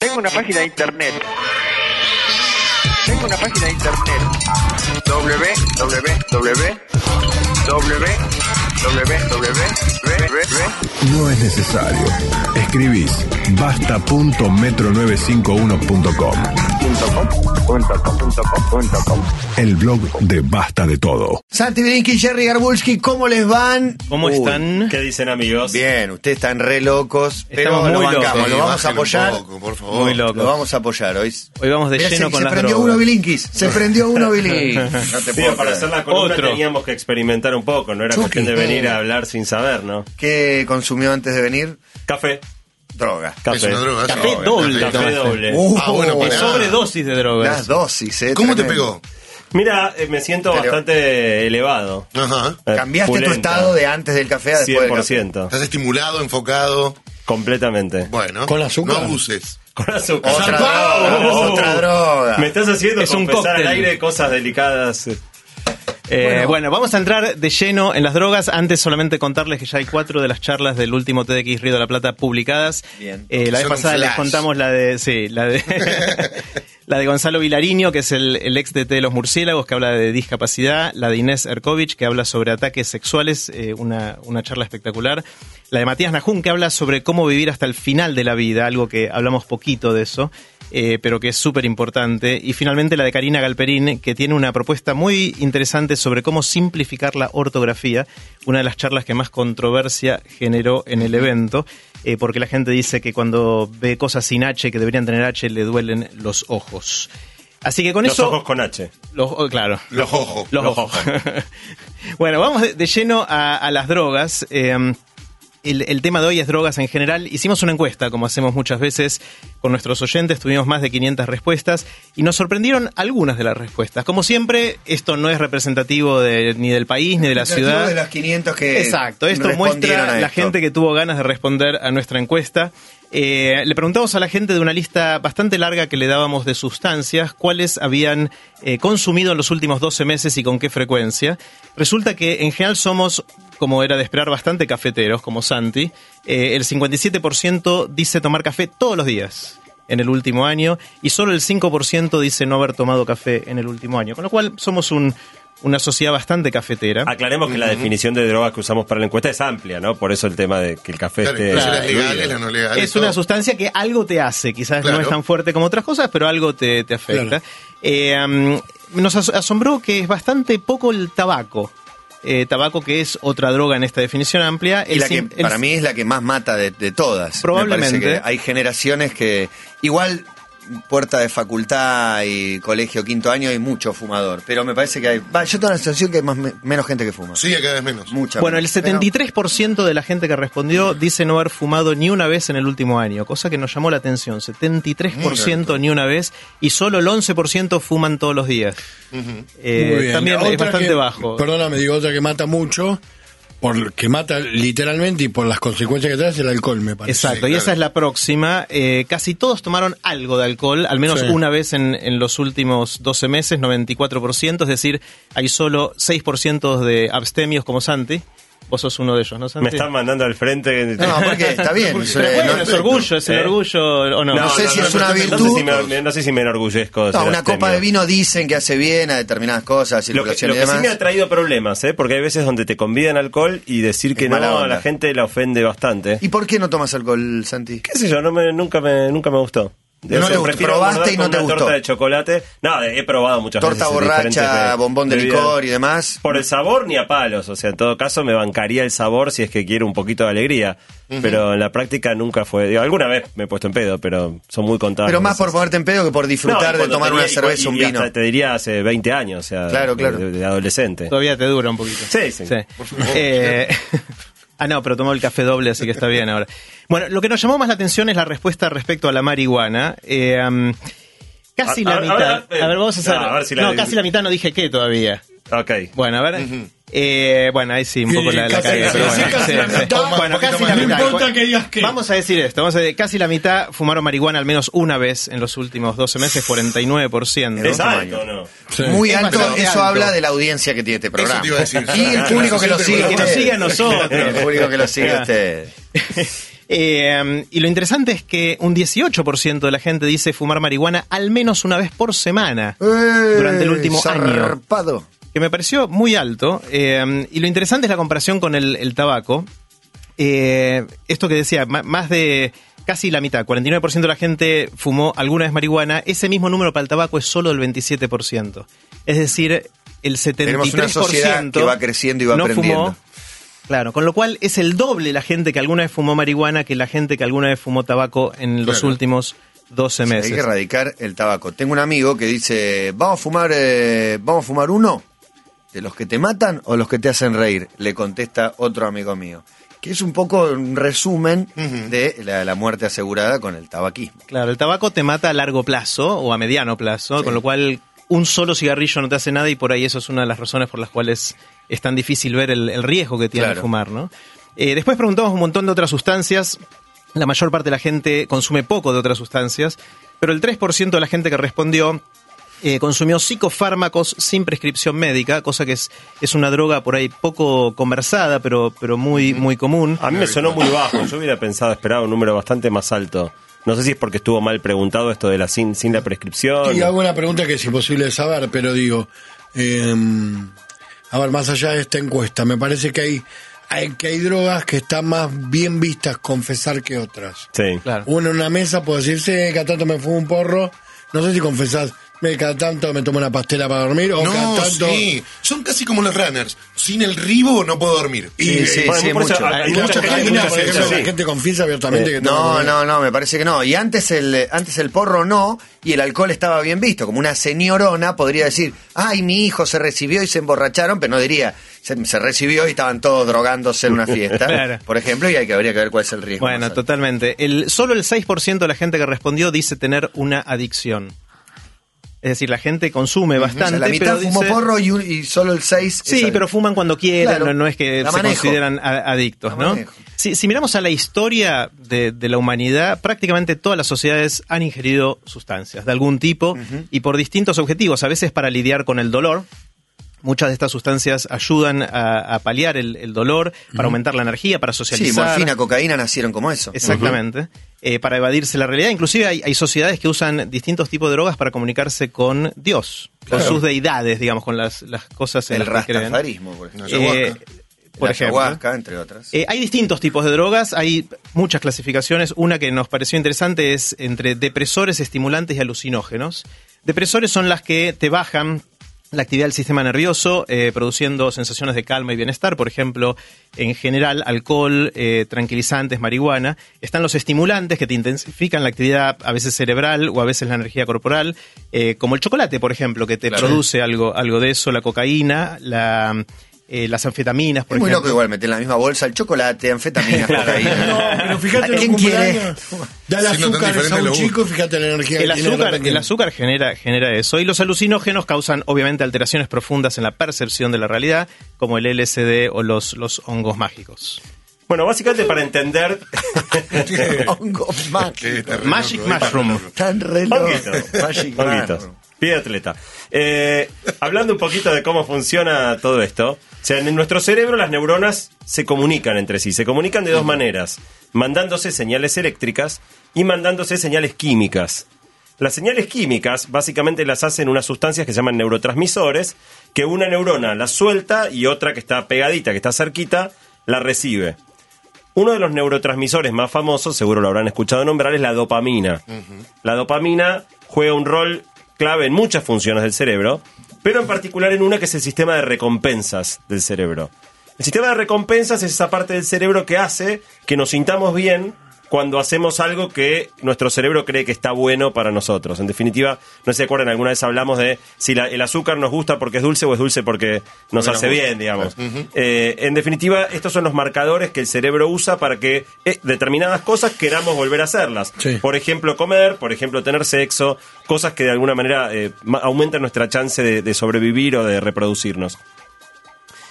Tengo una página de internet. Tengo una página de internet. www. No es necesario. Escribís basta.metro95uno.com. El blog de Basta de Todo. Santi Brinky, Jerry Garbulski, ¿cómo les van? ¿Cómo Uy, están? ¿Qué dicen amigos? Bien, ustedes están re locos, pero Estamos lo muy bancamos, locos. lo vamos a apoyar. poco, por favor. Muy. Lo vamos a apoyar hoy. Hoy vamos de Mirá, lleno se, con se las prendió drogas. uno Bilinkis, se prendió uno Bilinkis. No te para hacer la columna Otro. teníamos que experimentar un poco, no era Chucky. cuestión de venir a hablar sin saber, ¿no? ¿Qué consumió antes de venir? Café, Droga. Es café. una droga. Café eso. doble. Café tomaste. doble. Uh, Ah, bueno, sobredosis de drogas. Las dosis, ¿eh? ¿Cómo te pegó? Mira, eh, me siento Pero- bastante elevado. Ajá. Eh, ¿Cambiaste tu estado de antes del café a después del café? 100%, ¿Estás estimulado, enfocado? completamente. Bueno. ¿Con azúcar? No abuses. Con azúcar. Otra droga, otra droga. Me estás haciendo Es un al aire cosas delicadas. Eh, bueno. vamos a entrar de lleno en las drogas. Antes solamente contarles que ya hay cuatro de las charlas del último TDX Río de la Plata publicadas. Bien. Eh, la vez Son pasada les contamos la de, sí, la de, la de Gonzalo Vilariño, que es el, el ex DT de los murciélagos, que habla de discapacidad. La de Inés Erkovich, que habla sobre ataques sexuales, eh, una, una charla espectacular. La de Matías Najún, que habla sobre cómo vivir hasta el final de la vida, algo que hablamos poquito de eso. Eh, pero que es súper importante. Y finalmente la de Karina Galperín, que tiene una propuesta muy interesante sobre cómo simplificar la ortografía, una de las charlas que más controversia generó en el evento, eh, porque la gente dice que cuando ve cosas sin H que deberían tener H le duelen los ojos. Así que con Los eso... ojos con H. los- oh, claro. Los ojos. Los ojos. bueno, vamos de, de lleno a, a las drogas. Eh, el, el tema de hoy es drogas en general. Hicimos una encuesta, como hacemos muchas veces con nuestros oyentes, tuvimos más de 500 respuestas y nos sorprendieron algunas de las respuestas. Como siempre, esto no es representativo de- ni del país ni de la ciudad. de las 500 que Exacto, esto muestra a la gente que tuvo ganas de responder a nuestra encuesta. Eh, le preguntamos a la gente de una lista bastante larga que le dábamos de sustancias, cuáles habían eh, consumido en los últimos 12 meses y con qué frecuencia. Resulta que en general somos, como era de esperar, bastante cafeteros, como Santi. Eh, el 57% dice tomar café todos los días en el último año y solo el 5% dice no haber tomado café en el último año. Con lo cual somos un- una sociedad bastante cafetera. Aclaremos que la definición de drogas que usamos para la encuesta es amplia, ¿no? Por eso el tema de que el café Claro, esté. no. Es una sustancia que algo te hace, quizás no es tan fuerte como otras cosas, pero algo te, te afecta. Claro. Eh, um, nos as- asombró que es bastante poco el tabaco. Eh, tabaco que es otra droga en esta definición amplia. Y El la que el- para mí es la que más mata de, de todas. Me Probablemente. que hay generaciones que igual puerta de facultad y colegio quinto año hay mucho fumador, pero me parece que hay va, yo tengo la sensación que hay más, me- menos gente que fuma. Sí, cada vez menos. Mucha. Bueno, el menos. Pero- 73% de la gente que respondió dice no haber fumado ni una vez en el último año, cosa que nos llamó la atención. 73% ni una vez y solo el 11% fuman todos los días. Eh, Muy bien. también La es bastante que- bajo. Perdóname, digo otra que mata mucho, por que mata literalmente y por las consecuencias que trae es el alcohol, me parece. Exacto, y claro. esa es la próxima. Eh, casi todos tomaron algo de alcohol, al menos Sí. una vez en, en los últimos 12 meses, 94%, es decir, hay solo 6% de abstemios como Santi. Vos sos uno de ellos, ¿no, Santi? Me están mandando al frente. No, porque está bien. es, Pero bueno, no- es orgullo, es el ¿Eh? orgullo o no. No sé si es una No virtud. sé si me, no sé si me enorgullezco. no, una copa de vino dicen que hace bien a determinadas cosas, Lo que, lo y que sí demás. me ha traído problemas, ¿eh? Porque hay veces donde te convidan alcohol y decir que Es no a la gente la ofende bastante. ¿Y por qué no tomas alcohol, Santi? ¿Qué sé yo? No me, nunca, me, nunca me gustó. No te gustó. prefiero Probaste y no te una gustó. torta de chocolate. No, he probado muchas Torta veces. borracha, diferentes be- bombón de bebidas. licor y demás. Por el sabor ni a palos. O sea, en todo caso me bancaría el sabor si es que quiero un poquito de alegría. Pero en la práctica nunca fue. digo, alguna vez me he puesto en pedo, pero son muy contados. Pero más por ponerte en pedo que por No, disfrutar de tomar tenía- una cerveza y- o un y vino. hasta te diría hace 20 años, o sea, Claro, claro. De, de adolescente. Todavía te dura un poquito. Sí, sí. Eh, ah, no, pero tomó el café doble, así que está bien ahora. Bueno, lo que nos llamó más la atención es la respuesta respecto a la marihuana. Eh, um, casi A- la a- a mitad. ver, A ver, vamos a hacer. no, a ver si la- no, casi la mitad no dije qué todavía. Ok. Bueno, a ver. Eh, bueno, ahí sí, un poco Sí, la, la cagué, pero sí, bueno, casi sí, la sí. mitad. Bueno, Un poquito casi más. la No mitad. importa que digas qué. Vamos a decir esto, vamos a decir, casi la mitad fumaron marihuana al menos una vez en los últimos 12 meses, 49%. ¿Es alto no? Sí. Muy Es alto, eso alto. habla de la audiencia que tiene este programa. te iba a decir. Y el público que lo sigue. Que nos sigue a nosotros. El público que lo sigue a usted. Eh, y lo interesante es que un 18% de la gente dice fumar marihuana al menos una vez por semana durante el último año. Que me pareció muy alto. Eh, y lo interesante es la comparación con el, el tabaco. Eh, esto que decía, más de casi la mitad, 49% de la gente fumó alguna vez marihuana. Ese mismo número para el tabaco es solo del 27%. Es decir, el 73% Tenemos una sociedad que va creciendo y va no aprendiendo. fumó. Claro, con lo cual es el doble la gente que alguna vez fumó marihuana que la gente que alguna vez fumó tabaco en los Claro. últimos 12 Hay meses. que erradicar el tabaco. Tengo un amigo que dice, vamos a fumar, eh, vamos a fumar uno de los que te matan o los que te hacen reír. Le contesta otro amigo mío. Que es un poco un resumen de la, la muerte asegurada con el tabaquismo. Claro, el tabaco te mata a largo plazo o a mediano plazo, con lo cual un solo cigarrillo no te hace nada y por ahí eso es una de las razones por las cuales es tan difícil ver el, el riesgo que tiene Claro. fumar, ¿no? Eh, después preguntamos un montón de otras sustancias. La mayor parte de la gente consume poco de otras sustancias, pero el 3% de la gente que respondió eh, consumió psicofármacos sin prescripción médica, cosa que es, es una droga por ahí poco conversada, pero, pero muy, muy común. A mí me sonó muy bajo. Yo hubiera pensado, esperado un número bastante más alto. No sé si es porque estuvo mal preguntado esto de la sin, sin la prescripción. Y hago una pregunta que es imposible de saber, pero digo, eh, a ver, más allá de esta encuesta, me parece que hay, hay que hay drogas que están más bien vistas confesar que otras. Sí. Claro. Uno en una mesa puede decirse, cada tanto me fumo un porro, no sé si confesás, me, cada tanto me tomo una pastela para dormir, o cada No, tanto... sí. Son casi como los runners. Sin el ribo no puedo dormir. Sí, Y- sí, Bueno, sí, mucho. hay Y mucha mucha gente- gente, mucha por gente, ejemplo, sí. la gente confiesa abiertamente que toma No, no, no, me parece que no. Y antes el, antes el porro no, y el alcohol estaba bien visto. Como una señorona podría decir, ay, mi hijo se recibió y se emborracharon, pero no diría, se, se recibió y estaban todos drogándose en una fiesta, Claro. por ejemplo, y hay que, habría que ver cuál es el riesgo. Bueno, totalmente. El, solo el 6% de la gente que respondió dice tener una adicción. Es decir, la gente consume O bastante. sea, la mitad pero fumó dice- porro y, un- y solo el 6 Sí, pero fuman cuando quieren, Claro. no, no es que se consideran adictos, ¿no? si miramos a la historia de, de la humanidad, prácticamente todas las sociedades han ingerido sustancias de algún tipo y por distintos objetivos, a veces para lidiar con el dolor. Muchas de estas sustancias ayudan a, a paliar el, el dolor, para aumentar la energía, para Sí, socializar. morfina, cocaína nacieron como eso. Exactamente. Eh, para evadirse la realidad. Inclusive hay, hay sociedades que usan distintos tipos de drogas para comunicarse con Dios, con sus deidades, digamos, con las, las cosas en El las que creen. por ejemplo. Eh, por La ejemplo. ayahuasca, entre otras. Eh, hay distintos tipos de drogas, hay muchas clasificaciones. Una que nos pareció interesante es entre depresores, estimulantes y alucinógenos. Depresores son las que te bajan la actividad del sistema nervioso, eh, produciendo sensaciones de calma y bienestar, por ejemplo, en general, alcohol, eh, tranquilizantes, marihuana. Están los estimulantes que te intensifican la actividad a veces cerebral o a veces la energía corporal, eh, como el chocolate, por ejemplo, que te produce algo, algo de eso, la cocaína, la, eh, las anfetaminas, por es muy ejemplo. loco igual meter en la misma bolsa el chocolate, anfetaminas, cocaína. No, pero fíjate ¿A los quién quiere? Dale Siendo tan azúcar a un lo chico, fíjate la energía El que tiene azúcar, repente. el azúcar genera, genera eso. Y los alucinógenos causan, obviamente, alteraciones profundas en la percepción de la realidad, como el LSD o los, los hongos mágicos. Bueno, básicamente para entender. Hongo mágico. Magic Mushroom. Tan re loco. Honguito. Magic mushroom. Pie atleta. Eh, hablando un poquito de cómo funciona todo esto. O sea, en nuestro cerebro las neuronas se comunican entre sí. Se comunican de dos maneras. Mandándose señales eléctricas y mandándose señales químicas. Las señales químicas básicamente las hacen unas sustancias que se llaman neurotransmisores, que una neurona las suelta y otra que está pegadita, que está cerquita, la recibe. Uno de los neurotransmisores más famosos, seguro lo habrán escuchado nombrar, es la dopamina. La dopamina juega un rol clave en muchas funciones del cerebro, pero en particular en una que es el sistema de recompensas del cerebro. El sistema de recompensas es esa parte del cerebro que hace que nos sintamos bien cuando hacemos algo que nuestro cerebro cree que está bueno para nosotros. En definitiva, no se acuerdan, alguna vez hablamos de si la- el azúcar nos gusta porque es dulce o es dulce porque nos hace bien, digamos. Eh, en definitiva, estos son los marcadores que el cerebro usa para que eh, determinadas cosas queramos volver a hacerlas. Sí. Por ejemplo, comer, por ejemplo, tener sexo, cosas que de alguna manera eh, aumentan nuestra chance de, de sobrevivir o de reproducirnos.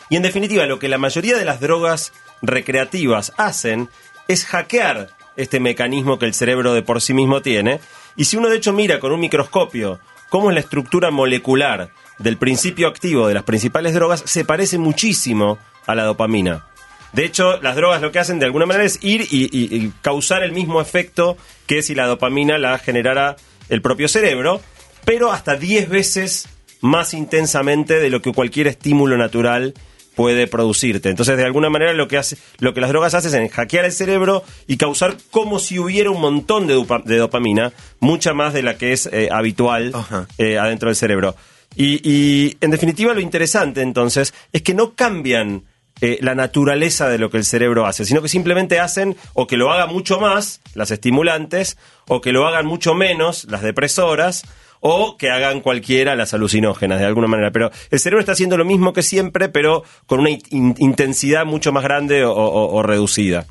Y en definitiva, lo que la mayoría de las drogas recreativas hacen es hackear este mecanismo que el cerebro de por sí mismo tiene. Y si uno de hecho mira con un microscopio cómo es la estructura molecular del principio activo de las principales drogas, se parece muchísimo a la dopamina. De hecho, las drogas lo que hacen de alguna manera es ir y, causar el mismo efecto que si la dopamina la generara el propio cerebro, pero hasta 10 veces más intensamente de lo que cualquier estímulo natural puede producirte. Entonces, de alguna manera, lo que, hace, lo que las drogas hacen es hackear el cerebro y causar como si hubiera un montón de, dopa- de dopamina, mucha más de la que es eh, habitual eh, adentro del cerebro. Y, y, en definitiva, lo interesante entonces es que no cambian eh, la naturaleza de lo que el cerebro hace, sino que simplemente hacen o que lo haga mucho más las estimulantes, o que lo hagan mucho menos las depresoras, o que hagan cualquiera las alucinógenas de alguna manera. Pero el cerebro está haciendo lo mismo que siempre, pero con una in- intensidad mucho más grande o- o- o reducida.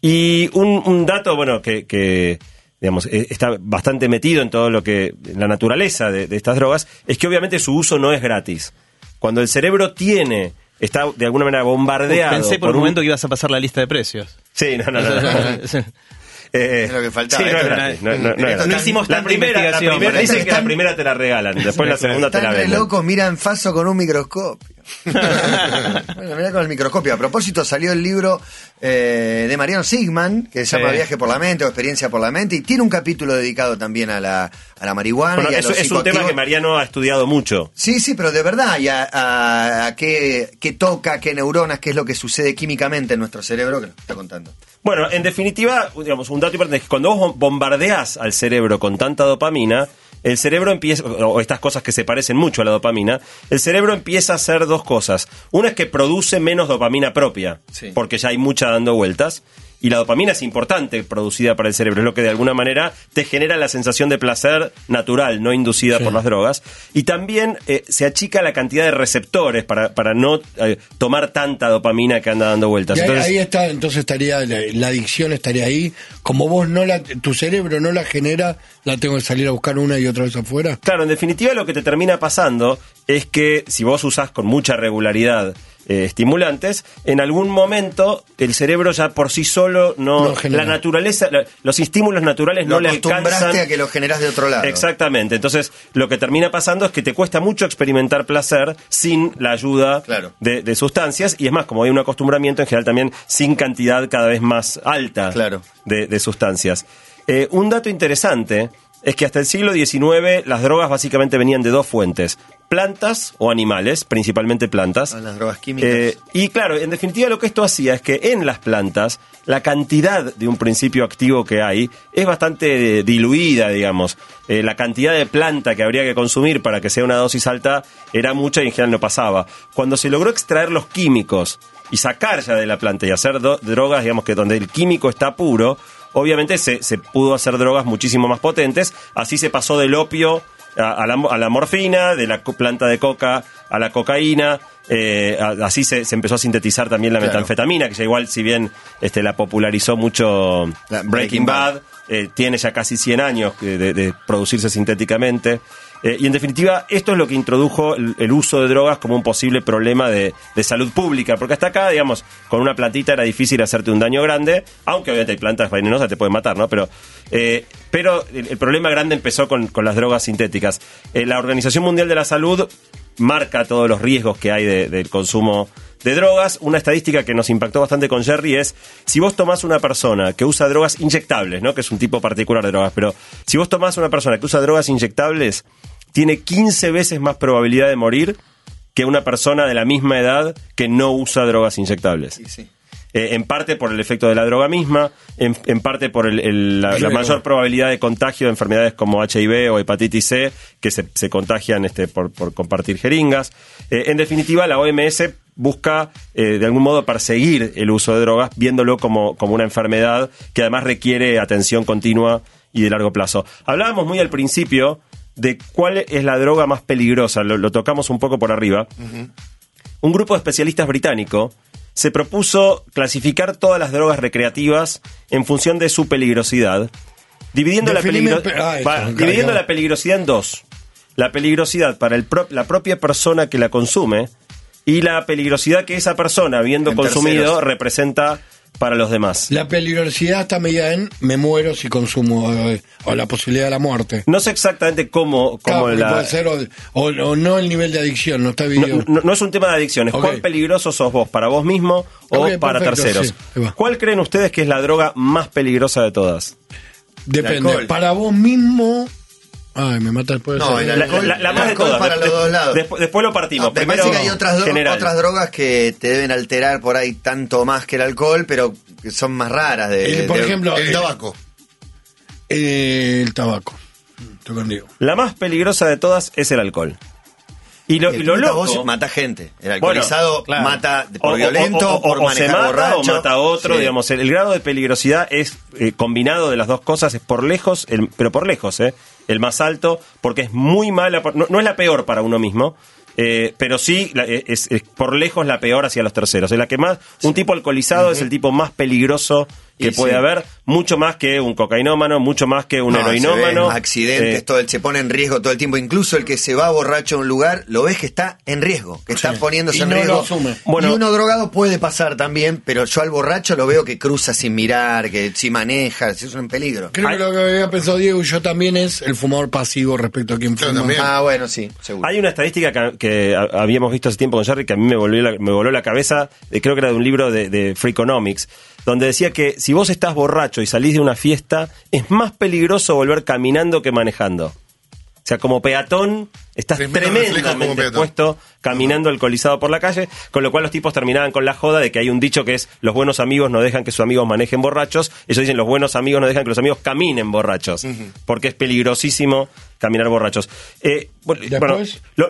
Y un, un dato, bueno, que, que, digamos, eh, está bastante metido en todo lo que, la naturaleza de, de estas drogas, es que obviamente su uso no es gratis. Cuando el cerebro tiene, está de alguna manera bombardeado. Pensé por un un- momento que ibas a pasar la lista de precios. Sí, no, no, no. no. Eh, Es lo que faltaba. Sí, no, hicimos la primera, la primera dicen que la primera te la regalan, después la segunda te la venden. locos, miran Faso con un microscopio. bueno, mirá con el microscopio. A propósito, salió el libro eh, de Mariano Sigman, que se llama Sí. Viaje por la Mente o Experiencia por la Mente, y tiene un capítulo dedicado también a la, a la marihuana Bueno, y a eso los es un tema que Mariano ha estudiado mucho. Sí, sí, pero de verdad, y a, a- a qué, qué toca, qué neuronas, qué es lo que sucede químicamente en nuestro cerebro, que nos está contando. Bueno, en definitiva, digamos, un dato importante es que cuando vos bombardeás al cerebro con tanta dopamina, el cerebro empieza, o estas cosas que se parecen mucho a la dopamina, el cerebro empieza a hacer dos cosas. Una es que produce menos dopamina propia, Sí. porque ya hay mucha dando vueltas. Y la dopamina es importante producida para el cerebro, es lo que de alguna manera te genera la sensación de placer natural, no inducida por las drogas. Y también eh, se achica la cantidad de receptores para, para no eh, tomar tanta dopamina que anda dando vueltas. Y Entonces, ahí está, entonces estaría la, la adicción estaría ahí. Como vos no la, tu cerebro no la genera, la tengo que salir a buscar una y otra vez afuera. Claro, en definitiva lo que te termina pasando es que si vos usás con mucha regularidad eh, estimulantes, en algún momento el cerebro ya por sí solo no... La naturaleza, la- los estímulos naturales Lo no le alcanzan... a que lo generás de otro lado. Exactamente, entonces lo que termina pasando es que te cuesta mucho experimentar placer sin la ayuda Claro. de, de sustancias y es más, como hay un acostumbramiento en general también sin cantidad cada vez más alta Claro. de, de sustancias. Eh, un dato interesante es que hasta el siglo XIX las drogas básicamente venían de dos fuentes, plantas o animales, principalmente plantas. Ah, las drogas químicas. Eh, y claro, en definitiva lo que esto hacía es que en las plantas la cantidad de un principio activo que hay es bastante eh, diluida, digamos. Eh, la cantidad de planta que habría que consumir para que sea una dosis alta era mucha y en general no pasaba. Cuando se logró extraer los químicos y sacar ya de la planta y hacer drogas, digamos que donde el químico está puro, obviamente se, se pudo hacer drogas muchísimo más potentes. Así se pasó del opio a, a la, a la morfina, de la planta de coca a la cocaína. eh, así se, se empezó a sintetizar también la Claro. metanfetamina, que ya igual, si bien este, la popularizó mucho La Breaking, Breaking Bad, Bad. Eh, tiene ya casi 100 años de, producirse sintéticamente. Eh, y en definitiva, esto es lo que introdujo el, uso de drogas como un posible problema de, salud pública. Porque hasta acá, digamos, con una plantita era difícil hacerte un daño grande, aunque obviamente hay plantas venenosas, te pueden matar, ¿no? Pero, eh, pero el, problema grande empezó con, las drogas sintéticas. La Organización Mundial de la Salud marca todos los riesgos que hay de- del consumo de drogas. Una estadística que nos impactó bastante con Jerry es, si vos tomás una persona que usa drogas inyectables, ¿no? que es un tipo particular de drogas, pero si vos tomás una persona que usa drogas inyectables, tiene 15 veces más probabilidad de morir que una persona de la misma edad que no usa drogas inyectables. Sí, sí. Eh, en parte por el efecto de la droga misma, en, en parte por el- el- la, la mayor probabilidad de contagio de enfermedades como HIV o hepatitis C, que se, se contagian este, por, por compartir jeringas. Eh, en definitiva, la OMS busca eh, de algún modo perseguir el uso de drogas, viéndolo como, como una enfermedad que además requiere atención continua y de largo plazo. Hablábamos muy al principio de cuál es la droga más peligrosa, lo, lo tocamos un poco por arriba un grupo de especialistas británico se propuso clasificar todas las drogas recreativas en función de su peligrosidad, dividiendo, la, peligro- pe- pa- dividiendo la peligrosidad en dos. La peligrosidad para el pro- la propia persona que la consume y la peligrosidad que esa persona, habiendo En consumido, terceros. representa para los demás. La peligrosidad está medida en me muero si consumo eh, o la posibilidad de la muerte. No sé exactamente cómo, cómo porque la... puede ser o, o- o no el nivel de adicción, no está No, video. no- no es un tema de adicción, es cuán peligroso sos vos para vos mismo o para perfecto, terceros. sí. ¿Cuál creen ustedes que es la droga más peligrosa de todas? Depende. Para vos mismo. Ay, me mata después de No, ser- el La, alcohol- la- la el más de alcohol todas. para De- los dos lados. Después, después lo partimos. No, me Primero, parece que hay otras, general. otras drogas que te deben alterar por ahí tanto más que el alcohol, pero que son más raras. De, por de- ejemplo, El eh, tabaco. el tabaco. Estoy contigo. La más peligrosa de todas es el alcohol. Y lo, y el lo loco... vos mata gente. El Bueno, alcoholizado claro. mata por o- violento, o- o- por o se manejar mata borracho. o mata a otro, Sí. digamos, el, el grado de peligrosidad es eh, combinado de las dos cosas, es por lejos, el- pero por lejos, ¿eh? El más alto, porque es muy mala, no, no es la peor para uno mismo, eh, pero sí la- eh, es, es por lejos la peor hacia los terceros. Es la que más, un tipo alcoholizado es el tipo más peligroso que Y puede sí. haber, mucho más que un cocainómano, mucho más que un No, se heroinómano. ven accidentes, Eh, todo el, se pone en riesgo todo el tiempo. Incluso el que se va borracho a un lugar, lo ves que está en riesgo, que está Sí. poniéndose Y en no lo riesgo. asume. Bueno. y uno drogado puede pasar también, pero yo al borracho lo veo que cruza sin mirar, que si maneja, si es un peligro. Creo que lo que había pensado Diego y yo también es el fumador pasivo respecto a quien fuma. también. Ah, bueno, sí, seguro. Hay una estadística que, habíamos visto hace tiempo con Jerry que a mí me volvió la, me voló la cabeza, eh, creo que era de un libro de, de Freakonomics, donde decía que si vos estás borracho y salís de una fiesta, es más peligroso volver caminando que manejando. O sea, como peatón, estás tremendamente expuesto caminando alcoholizado por la calle, con lo cual los tipos terminaban con la joda de que hay un dicho que es los buenos amigos no dejan que sus amigos manejen borrachos, ellos dicen los buenos amigos no dejan que los amigos caminen borrachos, porque es peligrosísimo caminar borrachos. Eh, bueno,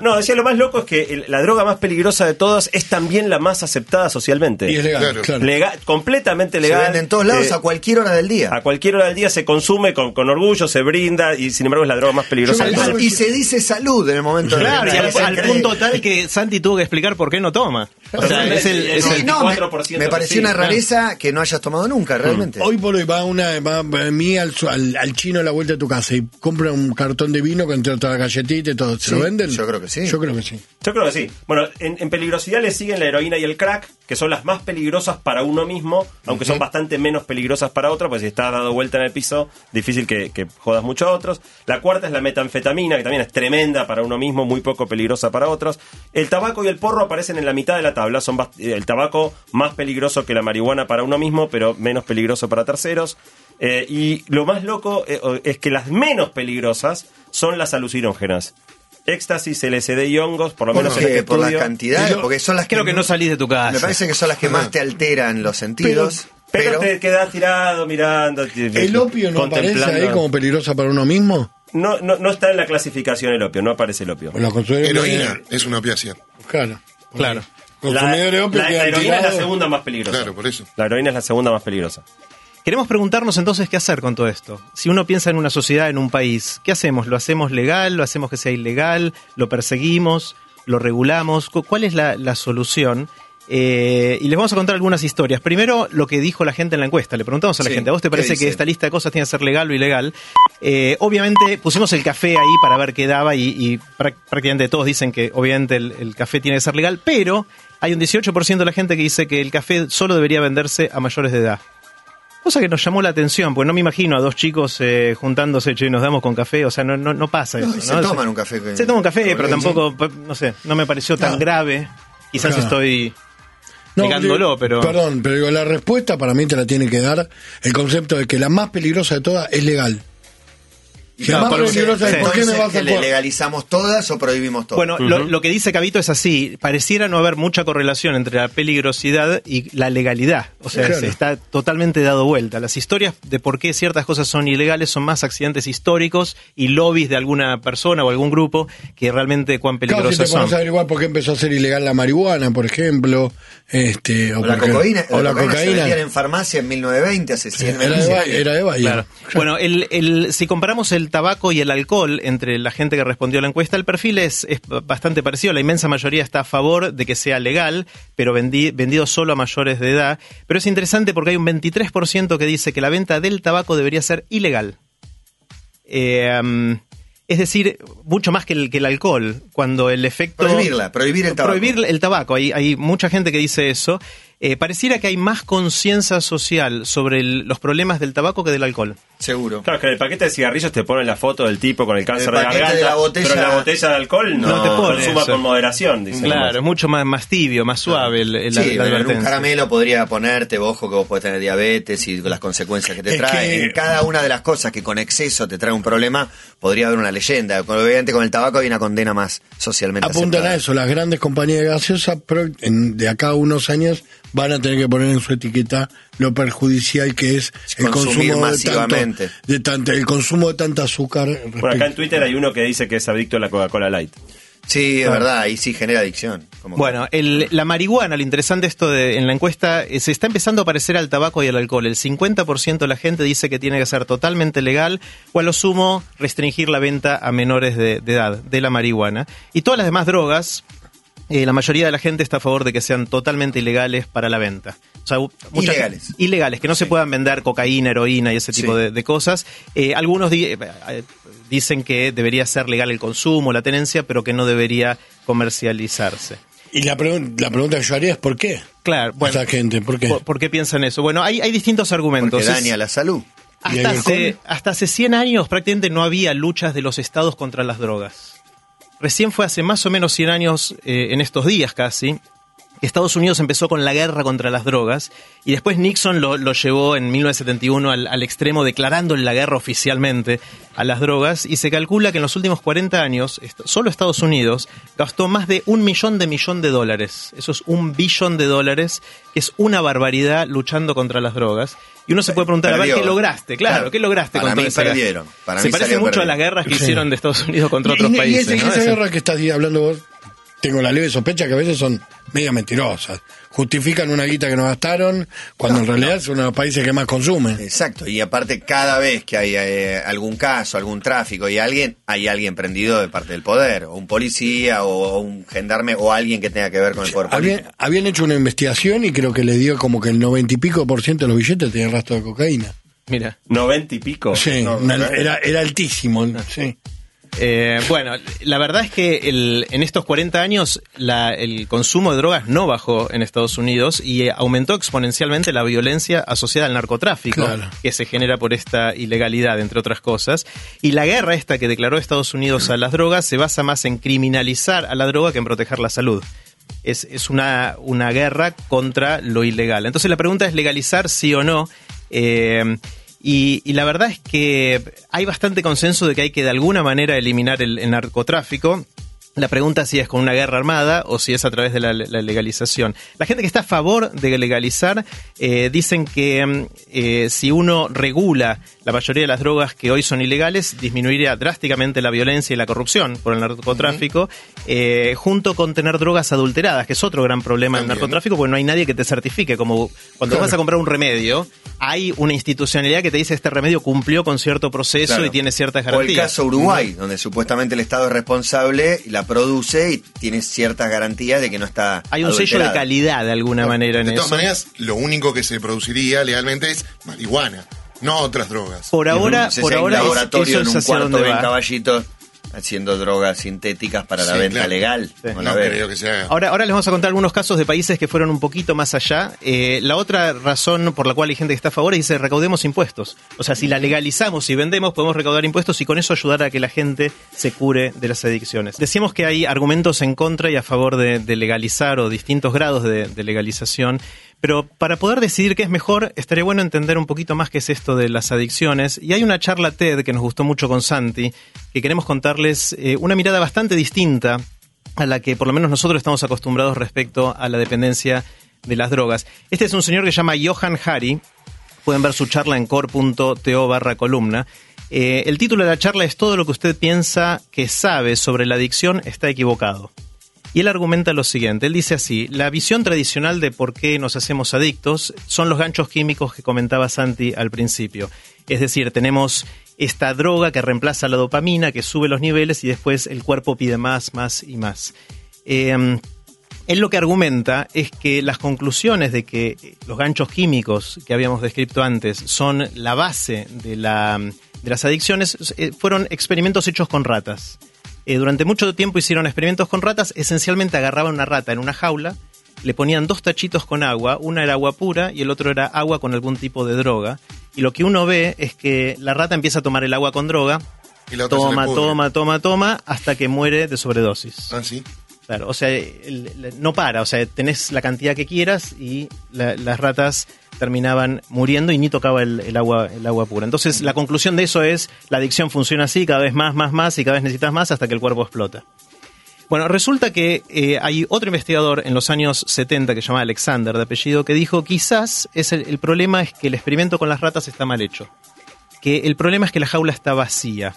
no, decía lo más loco es que el- la droga más peligrosa de todas es también la más aceptada socialmente. Y es legal, Claro. claro. Legal- completamente se legal. vende en todos lados eh, a cualquier hora del día. a cualquier hora del día se consume con, con orgullo, se brinda y sin embargo es la droga más peligrosa Yo de me todas. y se dice salud en el momento de Claro, y venta. al, Es al punto tal que Santi tuvo que explicar por qué no toma. O sea, es el, es Sí, el- no, me, 24% me que pareció sí, una claro. rareza que no hayas tomado nunca, realmente. Hoy por hoy va una va, va mí al, su- al, al chino a la vuelta de tu casa y compra un cartón de vino con toda la galletita y todo. ¿Se Sí, lo venden? yo creo que sí. Yo creo que sí. Yo creo que sí. Bueno, en, en peligrosidad le siguen la heroína y el crack, que son las más peligrosas para uno mismo, aunque son bastante menos peligrosas para otro, pues si estás dado vuelta en el piso, difícil que, que jodas mucho a otros. La cuarta es la metanfetamina, que también es tremenda para uno mismo, muy poco peligrosa para otros. El tabaco y el porro aparecen en la mitad de la tabla, son eh, el tabaco más peligroso que la marihuana para uno mismo, pero menos peligroso para terceros. Eh, y lo más loco eh, es que las menos peligrosas son las alucinógenas. Éxtasis, LSD y hongos, por lo ¿Por menos en este por las estudio. cantidades, porque son las que creo que no salís de tu casa. Me parece que son las que más te alteran los sentidos. Pero, Pero, te quedas tirado mirando. ¿El opio no aparece ahí como peligrosa para uno mismo? No, no, no está en la clasificación el opio, no aparece el opio. ¿O la Heroína es una opiácea. Claro. Claro. La, opio la- la heroína es la segunda más peligrosa. Claro, por eso. La heroína es la segunda más peligrosa. Queremos preguntarnos entonces qué hacer con todo esto. Si uno piensa en una sociedad, en un país, ¿qué hacemos? ¿Lo hacemos legal? ¿Lo hacemos que sea ilegal? ¿Lo perseguimos? ¿Lo regulamos? ¿Cu- ¿Cuál es la, la solución? Eh, y les vamos a contar algunas historias. Primero, lo que dijo la gente en la encuesta. Le preguntamos a la Sí, gente, ¿a vos te ¿qué parece que esta lista de cosas tiene que ser legal o ilegal? Eh, obviamente pusimos el café ahí para ver qué daba y, y prá- prácticamente todos dicen que obviamente el, el café tiene que ser legal, pero hay un 18% de la gente que dice que el café solo debería venderse a mayores de edad. Cosa que nos llamó la atención, porque no me imagino a dos chicos eh, juntándose, che, nos damos con café, o sea, no, no, no pasa No, eso. se toman un café que- Se toma un café, pero tampoco, no sé, no me pareció tan grave. Quizás Claro. estoy negándolo, pero... Perdón, pero digo, la respuesta para mí te la tiene que dar el concepto de que la más peligrosa de todas es legal. Legalizamos todas o prohibimos todas? Bueno, lo, lo que dice Cabito es así, pareciera no haber mucha correlación entre la peligrosidad y la legalidad. O sea, Claro. se está totalmente dado vuelta. Las historias de por qué ciertas cosas son ilegales son más accidentes históricos y lobbies de alguna persona o algún grupo que realmente cuán Claro, si te peligrosas son. averiguar por qué empezó a ser ilegal la marihuana, por ejemplo, este, o, o la por qué- cocaína, o la se vendían cocaína. en farmacia en 1920, hace 100 Era años. era de Bahía. Claro. Bueno, el, el- si comparamos el tabaco y el alcohol entre la gente que respondió a la encuesta, el perfil es, es bastante parecido. La inmensa mayoría está a favor de que sea legal, pero vendi- vendido solo a mayores de edad. Pero es interesante porque hay un 23% que dice que la venta del tabaco debería ser ilegal. Eh, um, es decir, mucho más que el, que el alcohol, cuando el efecto... Prohibirla, prohibir el tabaco. Prohibir el tabaco, hay, hay mucha gente que dice eso. Eh, pareciera que hay más conciencia social sobre el- los problemas del tabaco que del alcohol. Seguro. Claro, que en el paquete de cigarrillos te ponen la foto del tipo con el cáncer de garganta, de la botella- pero en la botella de alcohol no, No te pone consuma eso. con moderación, dice. Claro, es mucho más, más tibio, más suave el, el- Sí, la, la pero un caramelo podría ponerte, ojo, que vos podés tener diabetes y las consecuencias que te Es trae. que- En cada una de las cosas que con exceso te trae un problema, podría haber una leyenda. Obviamente con el tabaco hay una condena más socialmente Apuntan aceptada. a eso, las grandes compañías de gaseosa de acá a unos años van a tener que poner en su etiqueta lo perjudicial que es el consumo de tanto, de tanto- el consumo de tanta azúcar. Bueno, acá en Twitter hay uno que dice que es adicto a la Coca-Cola Light. Sí, es verdad, ahí sí genera adicción. Como Bueno, el- la marihuana, lo interesante esto de, en la encuesta, eh, se está empezando a parecer al tabaco y al alcohol. El 50% de la gente dice que tiene que ser totalmente legal o a lo sumo restringir la venta a menores de, de edad de la marihuana. Y todas las demás drogas, eh, la mayoría de la gente está a favor de que sean totalmente ilegales para la venta. O sea, u- mucha- Ilegales. Ilegales, que no se puedan vender cocaína, heroína y ese tipo Sí. de, de cosas. Eh, algunos di- eh, eh, dicen que debería ser legal el consumo, la tenencia, pero que no debería comercializarse. Y la, la pregunta que yo haría es ¿por qué? Claro, bueno. Esta gente, ¿por qué? ¿Por, por qué piensan eso? Bueno, hay, hay distintos argumentos. porque daña la salud. ¿Y el hasta, hace, hasta hace 100 años prácticamente no había luchas de los estados contra las drogas. Recién fue hace más o menos 100 años, eh, en estos días casi, Estados Unidos empezó con la guerra contra las drogas y después Nixon lo, lo llevó en 1971 al, al extremo declarando la guerra oficialmente a las drogas y se calcula que en los últimos 40 años solo Estados Unidos gastó más de un millón de millón de dólares. Eso es un billón de dólares, que es una barbaridad luchando contra las drogas. Y uno se puede preguntar, a ver. ¿qué lograste? Claro, Claro. ¿qué lograste Para con mí perdieron. Para se mí parece mucho a las guerras que Sí. hicieron de Estados Unidos contra Y- otros y, y países. ¿no? esa guerra que estás hablando vos, tengo la leve sospecha que a veces son media mentirosas. Justifican una guita que no gastaron cuando en realidad son uno de los países que más consumen. Exacto, y aparte cada vez que hay eh, algún caso, algún tráfico y alguien, hay alguien prendido de parte del poder, o un policía, o un gendarme, o alguien que tenga que ver con el poder político. Habían, habían hecho una investigación y creo que le dio como que el noventa y pico por ciento de los billetes tenían rastro de cocaína. Mira. 90 y pico. Sí, no, una- no. era, era altísimo. Sí. Eh, bueno, la verdad es que el- en estos 40 años la- el consumo de drogas no bajó en Estados Unidos y eh, aumentó exponencialmente la violencia asociada al narcotráfico Claro. que se genera por esta ilegalidad, entre otras cosas. Y la guerra esta que declaró Estados Unidos a las drogas se basa más en criminalizar a la droga que en proteger la salud. Es, es una, una guerra contra lo ilegal. Entonces la pregunta es legalizar sí o no. Eh, y, y la verdad es que hay bastante consenso de que hay que de alguna manera eliminar el, el narcotráfico. La pregunta es si es con una guerra armada o si es a través de la, la legalización. La gente que está a favor de legalizar eh, dicen que mm, eh, si uno regula la mayoría de las drogas que hoy son ilegales, disminuiría drásticamente la violencia y la corrupción por el narcotráfico, eh, junto con tener drogas adulteradas, que es otro gran problema del narcotráfico, porque no hay nadie que te certifique. Como cuando Claro. vas a comprar un remedio, hay una institucionalidad que te dice este remedio cumplió con cierto proceso Claro. y tiene ciertas O el garantías. caso Uruguay, donde supuestamente el Estado es responsable y la produce y tiene ciertas garantías de que no está. Hay un sello de calidad de alguna manera en de todas eso. maneras, lo único que se produciría legalmente es marihuana, no otras drogas. Por ahora, por ahora es- eso es un hacia cuarto dónde de va. caballito haciendo drogas sintéticas para la Sí, venta claro. legal. Sí. No creo que. Ahora, ahora les vamos a contar algunos casos de países que fueron un poquito más allá. Eh, la otra razón por la cual hay gente que está a favor es dice recaudemos impuestos. O sea, si la legalizamos y vendemos, podemos recaudar impuestos y con eso ayudar a que la gente se cure de las adicciones. Decíamos que hay argumentos en contra y a favor de, de legalizar o distintos grados de, de legalización. Pero para poder decidir qué es mejor, estaría bueno entender un poquito más qué es esto de las adicciones. Y hay una charla TED que nos gustó mucho con Santi, que queremos contarles eh, una mirada bastante distinta a la que por lo menos nosotros estamos acostumbrados respecto a la dependencia de las drogas. Este es un señor que se llama Johan Hari. Pueden ver su charla en core.to barra columna. Eh, el título de la charla es Todo lo que usted piensa que sabe sobre la adicción está equivocado. Y él argumenta lo siguiente, él dice así, la visión tradicional de por qué nos hacemos adictos son los ganchos químicos que comentaba Santi al principio. Es decir, tenemos esta droga que reemplaza la dopamina, que sube los niveles y después el cuerpo pide más, más y más. Eh, él lo que argumenta es que las conclusiones de que los ganchos químicos que habíamos descrito antes son la base de, la- de las adicciones eh, fueron experimentos hechos con ratas. Eh, durante mucho tiempo hicieron experimentos con ratas, esencialmente agarraban una rata en una jaula le ponían dos tachitos con agua, una era agua pura y el otro era agua con algún tipo de droga. Y lo que uno ve es que la rata empieza a tomar el agua con droga, Y la toma, toma, toma, toma, hasta que muere de sobredosis. Ah, sí. Claro, o sea, no para, o sea, tenés la cantidad que quieras y la- las ratas terminaban muriendo y ni tocaba el, el agua, el agua pura. Entonces, la conclusión de eso es, la adicción funciona así, cada vez más, más, más y cada vez necesitas más hasta que el cuerpo explota. Bueno, resulta que eh, hay otro investigador en los años 70 que se llama Alexander de apellido que dijo quizás es el, el problema es que el experimento con las ratas está mal hecho, que el problema es que la jaula está vacía.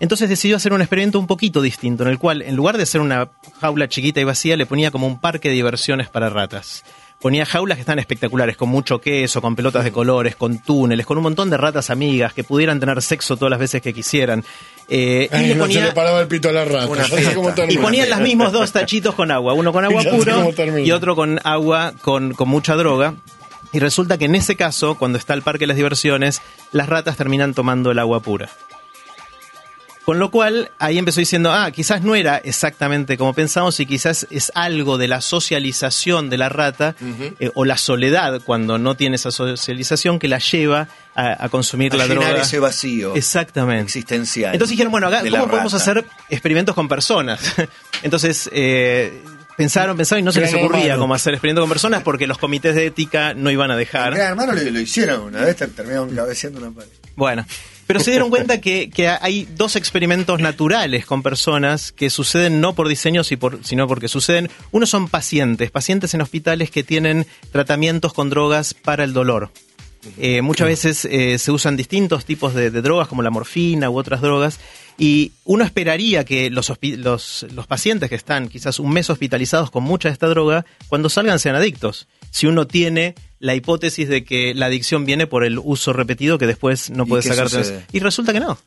Entonces decidió hacer un experimento un poquito distinto, en el cual en lugar de hacer una jaula chiquita y vacía, le ponía como un parque de diversiones para ratas. Ponía jaulas que están espectaculares, con mucho queso, con pelotas de colores, con túneles, con un montón de ratas amigas que pudieran tener sexo todas las veces que quisieran. Eh, y no se ponía- le paraba el pito a la rata. Y ponían los mismos dos tachitos con agua, uno con agua puro y otro con agua con, con mucha droga. Y resulta que en ese caso, cuando está el parque de las diversiones, las ratas terminan tomando el agua pura. Con lo cual, ahí empezó diciendo, ah, quizás no era exactamente como pensamos y quizás es algo de la socialización de la rata eh, o la soledad cuando no tiene esa socialización que la lleva a, a consumir A la llenar droga. ese vacío Exactamente. existencial. Entonces dijeron, bueno, acá, ¿cómo podemos rata. hacer experimentos con personas? Entonces, eh, pensaron, pensaron y no se Gran les ocurría hermano. cómo hacer experimentos con personas porque los comités de ética no iban a dejar. Gran hermano lo, lo hicieron una vez, terminaron cabeceando una pared. Bueno, pero se dieron cuenta que, que hay dos experimentos naturales con personas que suceden no por diseño, sino porque suceden. Uno son pacientes, pacientes en hospitales que tienen tratamientos con drogas para el dolor. Eh, muchas veces eh, se usan distintos tipos de, de drogas, como la morfina u otras drogas, y uno esperaría que los, los pacientes que están quizás un mes hospitalizados con mucha de esta droga, cuando salgan sean adictos. Si uno tiene la hipótesis de que la adicción viene por el uso repetido que después no ¿Y puedes sacarte. Y resulta que no.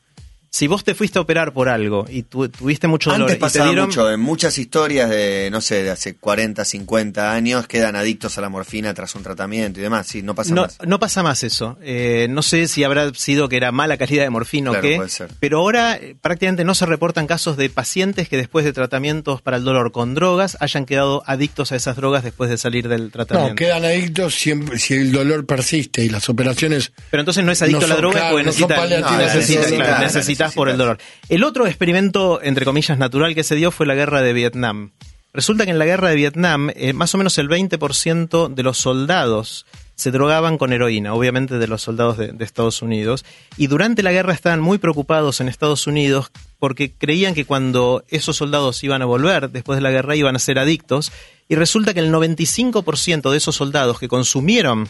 Si vos te fuiste a operar por algo y tu- tuviste mucho dolor Antes y te pasaba dieron... mucho, en muchas historias de, no sé, de hace 40, 50 años, quedan adictos a la morfina tras un tratamiento y demás. Sí, no pasa no, más. no pasa más eso. Eh, no sé si habrá sido que era mala calidad de morfina Claro, o qué, puede ser. pero ahora eh, prácticamente no se reportan casos de pacientes que después de tratamientos para el dolor con drogas hayan quedado adictos a esas drogas después de salir del No, tratamiento. quedan adictos siempre, si el dolor persiste y las operaciones. Pero entonces no es adicto No a la droga claro, porque no necesita- necesitas, por el dolor. El otro experimento, entre comillas, natural que se dio fue la guerra de Vietnam. Resulta que en la guerra de Vietnam, eh, más o menos el 20% de los soldados se drogaban con heroína, obviamente de los soldados de, de Estados Unidos, y durante la guerra estaban muy preocupados en Estados Unidos porque creían que cuando esos soldados iban a volver después de la guerra iban a ser adictos, y resulta que el 95% de esos soldados que consumieron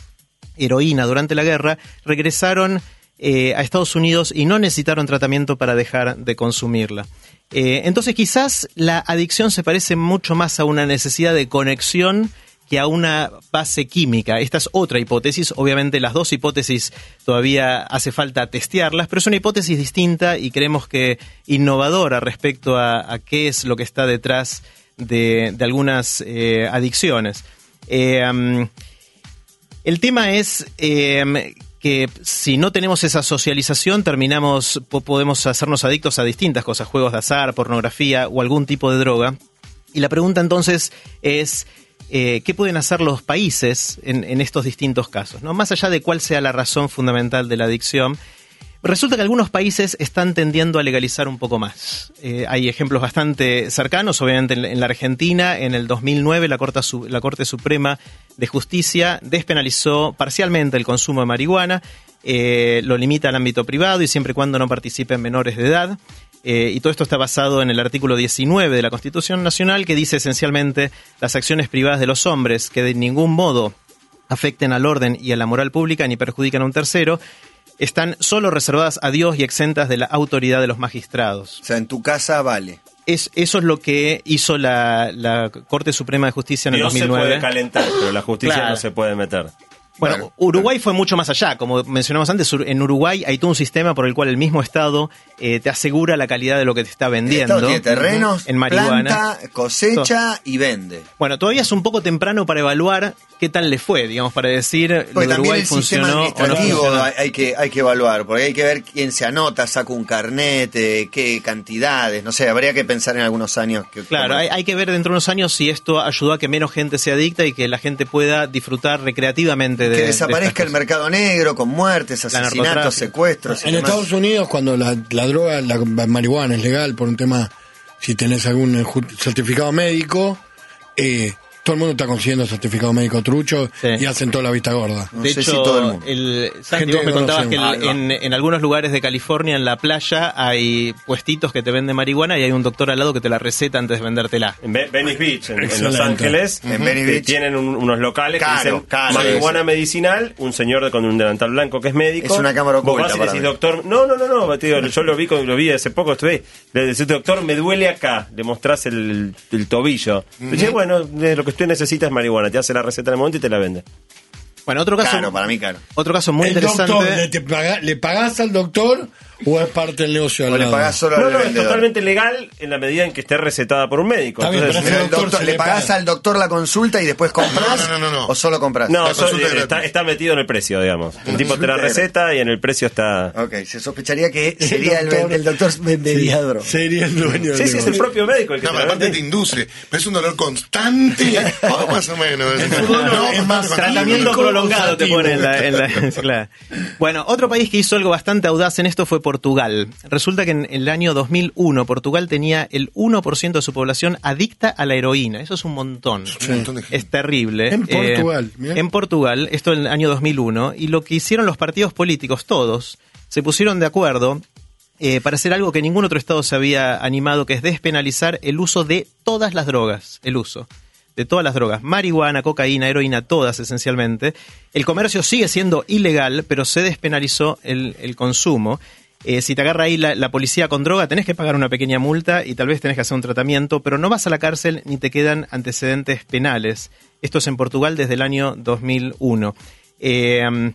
heroína durante la guerra, regresaron eh, a Estados Unidos y no necesitaron tratamiento para dejar de consumirla. Eh, entonces quizás la adicción se parece mucho más a una necesidad de conexión que a una base química. Esta es otra hipótesis. Obviamente las dos hipótesis todavía hace falta testearlas, pero es una hipótesis distinta y creemos que innovadora respecto a, qué es lo que está detrás de, algunas eh, adicciones. El tema es que si no tenemos esa socialización, terminamos, po- podemos hacernos adictos a distintas cosas, juegos de azar, pornografía o algún tipo de droga. Y la pregunta entonces es, eh, ¿qué pueden hacer los países en, en estos distintos casos? ¿no? Más allá de cuál sea la razón fundamental de la adicción, Resulta que algunos países están tendiendo a legalizar un poco más. Eh, hay ejemplos bastante cercanos, obviamente en, la Argentina, en el 2009 la Corte, la Corte Suprema de Justicia despenalizó parcialmente el consumo de marihuana, eh, lo limita al ámbito privado y siempre y cuando no participen menores de edad. Eh, y todo esto está basado en el artículo 19 de la Constitución Nacional que dice esencialmente las acciones privadas de los hombres que de ningún modo afecten al orden y a la moral pública ni perjudican a un tercero, están solo reservadas a Dios y exentas de la autoridad de los magistrados. O sea, en tu casa vale. Es, eso es lo que hizo la, la Corte Suprema de Justicia en Dios el se 2009. puede calentar, pero la justicia Claro. no se puede meter. Bueno, Claro. Uruguay fue mucho más allá. Como mencionamos antes, en Uruguay hay todo un sistema por el cual el mismo Estado eh, te asegura la calidad de lo que te está vendiendo. Tiene terrenos, en marihuana. planta, cosecha y vende. Bueno, todavía es un poco temprano para evaluar qué tal le fue, digamos, para decir lo Porque de también Uruguay el funcionó o no administrativo funcionó. hay, que, hay que evaluar, porque hay que ver quién se anota, saca un carnet, eh, qué cantidades, no sé, habría que pensar en algunos años. Que, Claro, hay, hay que ver dentro de unos años si esto ayudó a que menos gente se adicta y que la gente pueda disfrutar recreativamente de que de desaparezca el mercado negro con muertes, asesinatos, secuestros. y En demás. Estados Unidos, cuando la, la droga, la marihuana es legal por un tema, si tenés algún certificado médico, eh, todo el mundo está consiguiendo certificado médico trucho Sí. y hacen toda la vista gorda. No de sé hecho, si todo el mundo. el- Santi, Gente vos me contabas que el- en, en algunos lugares de California, en la playa, hay puestitos que te venden marihuana y hay un doctor al lado que te la receta antes de vendértela. En Ve- Venice Beach, en, en Los. Ángeles, En Venice Beach. tienen un- unos locales Caro, que dicen caro marihuana eso. medicinal, un señor con un delantal blanco que es médico. Es una cámara Vos oculta vas y le para decís, doctor, no, no, no, no, digo, yo lo vi, con- lo vi hace poco, estuve, le decís, doctor, me duele acá, le mostrás el, el tobillo. Le decís, bueno, de lo que usted necesita es marihuana, te hace la receta en el momento y te la vende. Bueno, otro caso, Caro, para mí caro. otro caso muy el interesante. doctor, ¿le, te paga- ¿le pagás al doctor o es parte del negocio al O le lado? pagás solo No, al no, es vendedor. totalmente legal en la medida en que esté recetada por un médico. Está bien, Entonces, pero Pero el doctor doctor, se ¿Le le pagás paga. al doctor la consulta y después compras? No, no, no, no. ¿O solo compras? no, La consulta está, gratis. está metido en el precio, digamos. El tipo te la consulta receta y en el precio está... Ok, se sospecharía que sería el, doctor- el doctor vendería droga. Sería el dueño del Sí, sí, es el negocio. propio médico el que No, te pero la aparte vende. te induce. Pero es un dolor constante. o más o menos. no, es más Tratamiento prolongado te pone en la, en la- claro. Bueno, otro país que hizo algo bastante audaz en esto fue Portugal. Resulta que en el año 2001 Portugal tenía el 1% de su población adicta a la heroína. Eso es un montón. un montón de gente. Es terrible. En Eh, Portugal, mirá. en Portugal, esto en el año 2001. Y lo que hicieron los partidos políticos, todos, se pusieron de acuerdo eh, para hacer algo que ningún otro estado se había animado, que es despenalizar el uso de todas las drogas. El uso de todas las drogas, marihuana, cocaína, heroína, todas esencialmente. El comercio sigue siendo ilegal, pero se despenalizó el, el consumo. Eh, si te agarra ahí la, la policía con droga, tenés que pagar una pequeña multa y tal vez tenés que hacer un tratamiento, pero no vas a la cárcel ni te quedan antecedentes penales. Esto es en Portugal desde el año 2001. Eh,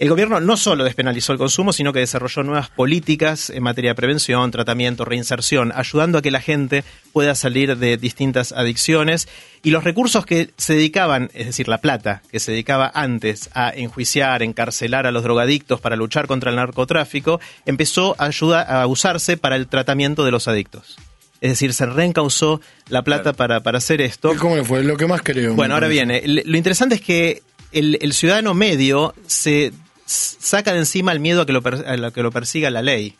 el gobierno no solo despenalizó el consumo, sino que desarrolló nuevas políticas en materia de prevención, tratamiento, reinserción, ayudando a que la gente pueda salir de distintas adicciones. Y los recursos que se dedicaban, es decir, la plata que se dedicaba antes a enjuiciar, encarcelar a los drogadictos para luchar contra el narcotráfico, empezó a, ayuda- a usarse para el tratamiento de los adictos. Es decir, se reencausó la plata para, para hacer esto. ¿Y ¿Cómo le fue? Lo que más creo. Bueno, ahora viene. Lo interesante es que el, el ciudadano medio se saca de encima el miedo a que lo, per- a lo que lo persiga la ley.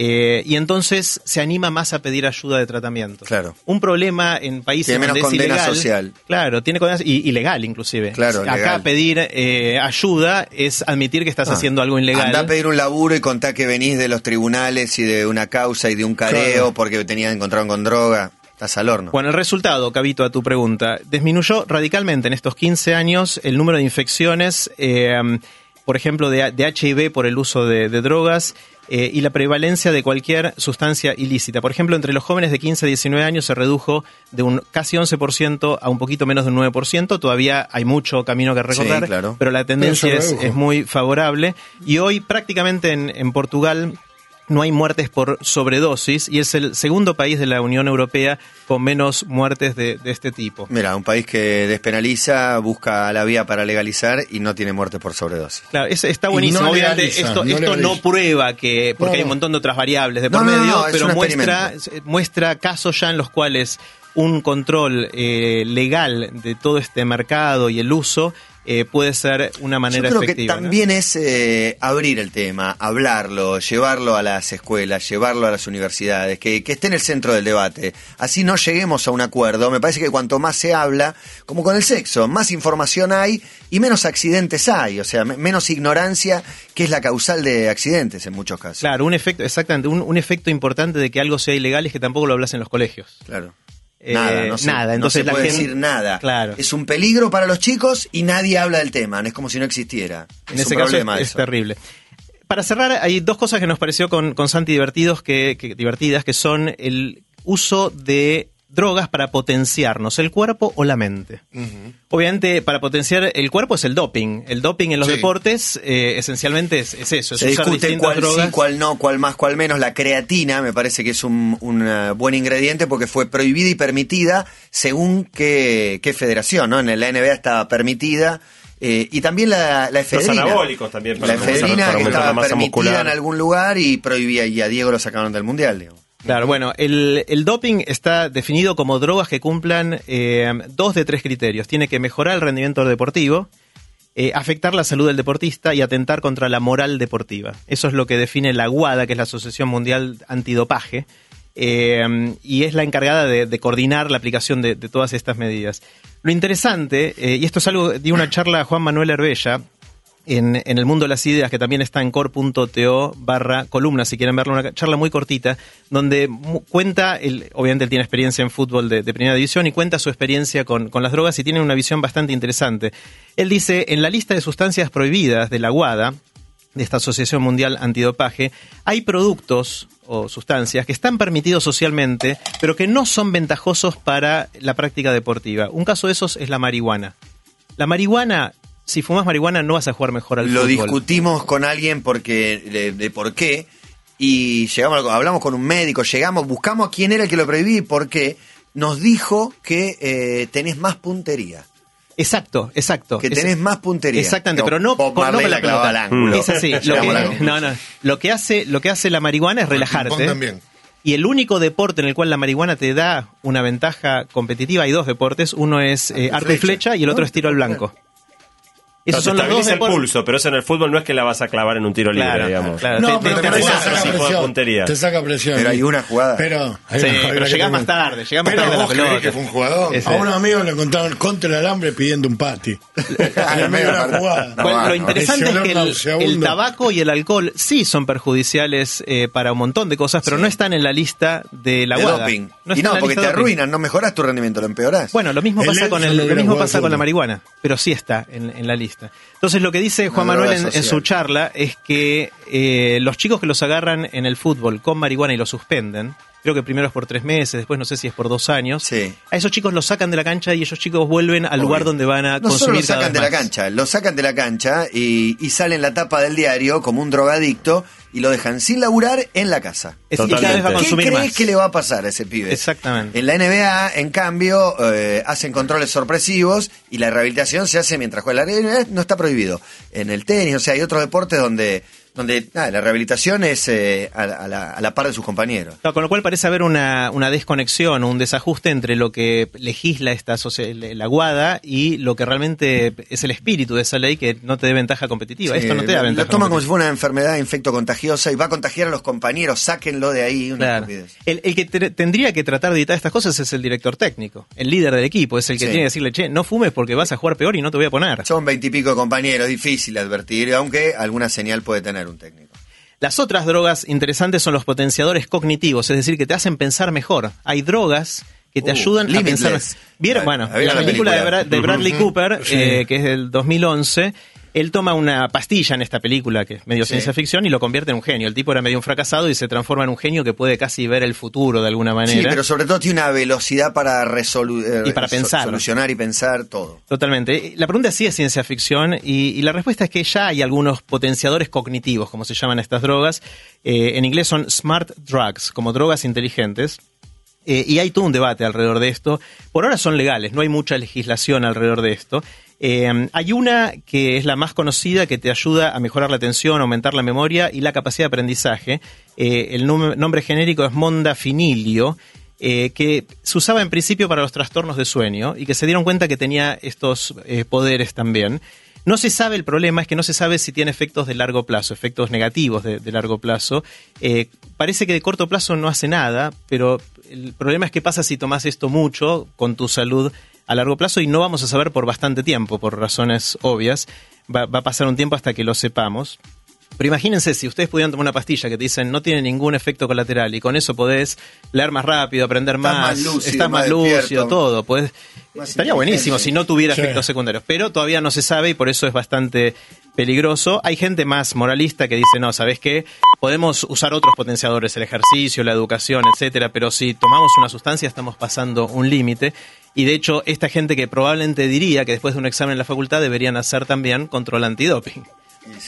Eh, y entonces se anima más a pedir ayuda de tratamiento. Claro. Un problema en países Tiene menos donde es condena ilegal. social. Claro, tiene condena y ilegal inclusive. Claro, Acá legal. pedir eh, ayuda es admitir que estás Ah, haciendo algo ilegal. Andá a pedir un laburo y contá que venís de los tribunales y de una causa y de un careo Claro. porque tenían encontraron con droga. Estás al horno. Bueno, el resultado, Cabito, a tu pregunta, disminuyó radicalmente en estos 15 años el número de infecciones, eh, por ejemplo, de, de HIV por el uso de, de drogas eh, y la prevalencia de cualquier sustancia ilícita. Por ejemplo, entre los jóvenes de 15 a 19 años se redujo de un casi 11% a un poquito menos de un 9%. Todavía hay mucho camino que recorrer, Sí, claro. pero la tendencia Pero es, es muy favorable. Y hoy prácticamente en, en Portugal no hay muertes por sobredosis y es el segundo país de la Unión Europea con menos muertes de, de este tipo. Mira, un país que despenaliza, busca la vía para legalizar y no tiene muerte por sobredosis. Claro, es- está buenísimo. no Obviamente legaliza, esto, no esto no prueba que, porque No, hay un montón de otras variables de por no, no, medio, pero muestra, experimento. muestra casos ya en los cuales un control eh, legal de todo este mercado y el uso eh, puede ser una manera Yo creo efectiva. que ¿no? también es eh, abrir el tema, hablarlo, llevarlo a las escuelas, llevarlo a las universidades, que, que esté en el centro del debate. Así no lleguemos a un acuerdo. Me parece que cuanto más se habla, como con el sexo, más información hay y menos accidentes hay. O sea, me- menos ignorancia, que es la causal de accidentes en muchos casos. Claro, un efecto, exactamente, un, un efecto importante de que algo sea ilegal es que tampoco lo hablas en los colegios. Claro. Eh, nada, no se, nada, no se la puede gente- decir nada. Claro. Es un peligro para los chicos y nadie habla del tema. Es como si no existiera. En es ese un caso es, problema es eso. terrible. Para cerrar, hay dos cosas que nos pareció con, con Santi divertidos que, que- divertidas, que son el uso de drogas para potenciarnos el cuerpo o la mente. Obviamente, para potenciar el cuerpo es el doping. El doping en los Sí. deportes eh, esencialmente es, es eso, es Se usar discute cuál drogas. sí, cuál no, cuál más, cuál menos. La creatina me parece que es un, un, eh, buen ingrediente porque fue prohibida y permitida según qué, qué federación, ¿no? En la NBA estaba permitida. eh, y también la, la efedrina. anabólicos también para La efedrina para que estaba masa permitida muscular. en algún lugar y prohibía, y a Diego lo sacaron del mundial, digamos. Claro, bueno, el, doping está definido como drogas que cumplan eh, dos de tres criterios. Tiene que mejorar el rendimiento deportivo, eh, afectar la salud del deportista y atentar contra la moral deportiva. Eso es lo que define la WADA, que es la Asociación Mundial Antidopaje, eh, y es la encargada de, coordinar la aplicación de, todas estas medidas. Lo interesante, y esto es algo, di una charla a Juan Manuel Herbella, en, el mundo de las ideas, que también está en core.to barra columna, si quieren verlo, una charla muy cortita, donde cuenta, el, obviamente él tiene experiencia en fútbol de, de primera división y cuenta su experiencia con, con las drogas y tiene una visión bastante interesante. Él dice, en la lista de sustancias prohibidas de la WADA, de esta Asociación Mundial Antidopaje, hay productos o sustancias que están permitidos socialmente, pero que no son ventajosos para la práctica deportiva. Un caso de esos es la marihuana. La marihuana, si fumas marihuana no vas a jugar mejor al Lo fútbol. discutimos con alguien porque de, de por qué y llegamos a- hablamos con un médico, llegamos, buscamos a quién era el que lo prohibía y por qué. Nos dijo que eh, tenés más puntería. Exacto, exacto. Que Es- tenés más puntería. Exactamente, No, pero no, con- no con la pelota. al ángulo. Es así. Lo que, no, no. Lo que hace, lo que hace la marihuana es relajarte. también. Y el único deporte en el cual la marihuana te da una ventaja competitiva, hay dos deportes, uno es eh, arco y flecha y el otro es tiro al blanco. Esos Te son los dos estabiliza el deportes. pulso, pero eso en el fútbol no es que la vas a clavar en un tiro libre, Claro, digamos. claro. No, Te- pero te- te, te saca presión. puntería. Te saca presión. Pero hay una jugada. Pero, hay Sí, una- hay pero una que llegás más tarde, llegás más tarde a la pelota. que fue un jugador. Ese- A unos amigos le encontraron contra el alambre pidiendo un pati. en el medio de la jugada. No, Bueno, no, lo interesante es que el, tabaco y el alcohol sí son perjudiciales eh, para un montón de cosas, pero no están en la lista de la de WADA. doping. No y no, porque te arruinan, no mejoras tu rendimiento, lo empeorás. Bueno, lo mismo pasa con el, no lo hubiera mismo jugado pasa con la marihuana, pero sí está en la lista. Entonces lo que dice Juan Manuel en, en su charla es que eh, los chicos que los agarran en el fútbol con marihuana y los suspenden, creo que primero es por tres meses, después no sé si es por dos años, Sí. a esos chicos los sacan de la cancha y esos chicos vuelven al lugar donde van a no solo consumir lo cada sacan vez de la cancha, lo sacan de la cancha y, y sale en la tapa del diario como un drogadicto y lo dejan sin laburar en la casa. Y cada vez ¿Qué crees más. que le va a pasar a ese pibe? Exactamente. En la NBA, en cambio, eh, hacen controles sorpresivos y la rehabilitación se hace mientras juega. La NBA no está prohibido. En el tenis, o sea, hay otros deportes donde, donde nada, la rehabilitación es eh, a, a la, a la par de sus compañeros. Con lo cual parece haber una, una desconexión, un desajuste entre lo que legisla esta la guada y lo que realmente es el espíritu de esa ley que no te dé ventaja competitiva. Esto no te da ventaja Lo toman como si fuera una enfermedad infecto contagiosa y va a contagiar a los compañeros, sáquenlo de ahí, una Claro. El, el que tendría que tratar de evitar estas cosas es el director técnico, el líder del equipo, es el que Sí. tiene que decirle, che, no fumes porque vas a jugar peor y no te voy a poner. Son veintipico compañeros, difícil advertir, aunque alguna señal puede tener un técnico. Las otras drogas interesantes son los potenciadores cognitivos, es decir, que te hacen pensar mejor. Hay drogas que te Uh, ayudan a pensar. ¿Vieron? Bueno, ¿vieron la la película, película? de, Bra- de Bradley Cooper, Sí. eh, que es del 2011, él toma una pastilla en esta película, que es medio Sí. ciencia ficción, y lo convierte en un genio. El tipo era medio un fracasado y se transforma en un genio que puede casi ver el futuro de alguna manera. Sí, pero sobre todo tiene una velocidad para eh, Y para pensar. solucionar y pensar todo. Totalmente. La pregunta sí es ciencia ficción y, y la respuesta es que ya hay algunos potenciadores cognitivos, como se llaman estas drogas. Eh, en inglés son smart drugs, como drogas inteligentes. Eh, y hay todo un debate alrededor de esto. Por ahora son legales, no hay mucha legislación alrededor de esto. Eh, hay una que es la más conocida que te ayuda a mejorar la atención, aumentar la memoria y la capacidad de aprendizaje. Eh, el nombre genérico es Mondafinilio, eh, que se usaba en principio para los trastornos de sueño y que se dieron cuenta que tenía estos poderes también. No se sabe, el problema es que no se sabe si tiene efectos de largo plazo, efectos negativos de, largo plazo. Parece que de corto plazo no hace nada, pero el problema es que pasa si tomas esto mucho con tu salud a largo plazo y no vamos a saber por bastante tiempo, por razones obvias. Va, va a pasar un tiempo hasta que lo sepamos. Pero imagínense si ustedes pudieran tomar una pastilla que te dicen no tiene ningún efecto colateral y con eso podés leer más rápido, aprender Estás más, más lúcido, estás más, más lúcido, todo. Podés- Más estaría buenísimo si no tuviera Sí. efectos secundarios, pero todavía no se sabe y por eso es bastante peligroso. Hay gente más moralista que dice, no, ¿sabes qué? Podemos usar otros potenciadores, el ejercicio, la educación, etcétera, pero si tomamos una sustancia estamos pasando un límite. Y de hecho, esta gente que probablemente diría que después de un examen en la facultad deberían hacer también control antidoping.